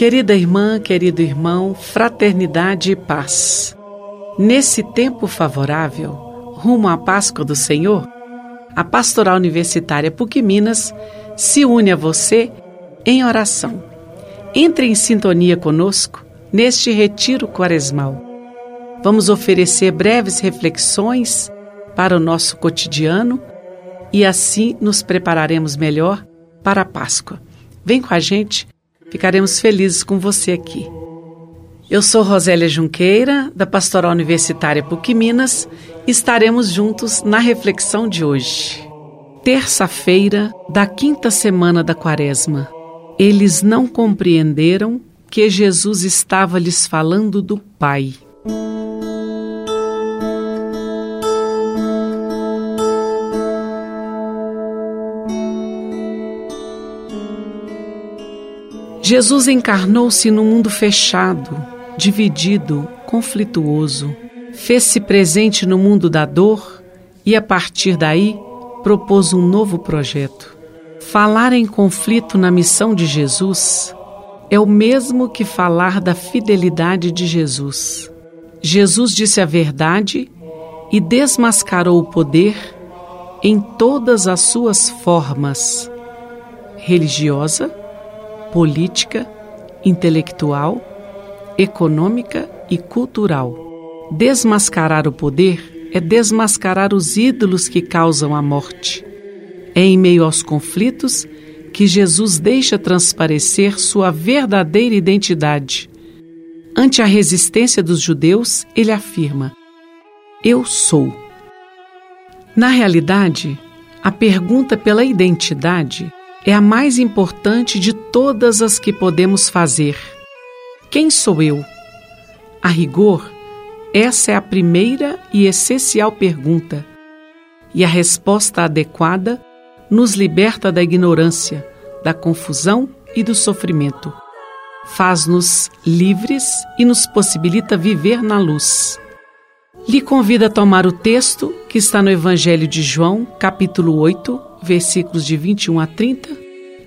Querida irmã, querido irmão, fraternidade e paz. Nesse tempo favorável, rumo à Páscoa do Senhor, a Pastoral Universitária PUC Minas se une a você em oração. Entre em sintonia conosco neste retiro quaresmal. Vamos oferecer breves reflexões para o nosso cotidiano e assim nos prepararemos melhor para a Páscoa. Vem com a gente, ficaremos felizes com você aqui. Eu sou Rosélia Junqueira, da Pastoral Universitária PUC Minas, e estaremos juntos na reflexão de hoje. Terça-feira da quinta semana da Quaresma. Eles não compreenderam que Jesus estava lhes falando do Pai. Jesus encarnou-se num mundo fechado, dividido, conflituoso. Fez-se presente no mundo da dor e, a partir daí, propôs um novo projeto. Falar em conflito na missão de Jesus é o mesmo que falar da fidelidade de Jesus. Jesus disse a verdade e desmascarou o poder em todas as suas formas religiosa, política, intelectual, econômica e cultural. Desmascarar o poder é desmascarar os ídolos que causam a morte. É em meio aos conflitos que Jesus deixa transparecer sua verdadeira identidade. Ante a resistência dos judeus, ele afirma: Eu sou. Na realidade, a pergunta pela identidade é a mais importante de todas as que podemos fazer. Quem sou eu? A rigor, essa é a primeira e essencial pergunta, e a resposta adequada nos liberta da ignorância, da confusão e do sofrimento. Faz-nos livres e nos possibilita viver na luz. Lhe convido a tomar o texto que está no Evangelho de João, capítulo 8, versículos de 21 a 30,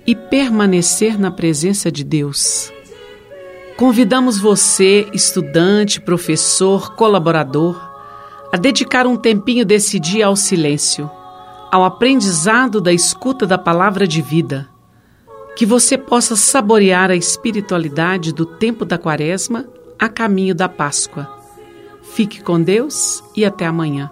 e permanecer na presença de Deus. Convidamos você, estudante, professor, colaborador, a dedicar um tempinho desse dia ao silêncio, ao aprendizado da escuta da palavra de vida. Que você possa saborear a espiritualidade do tempo da Quaresma a caminho da Páscoa. Fique com Deus e até amanhã.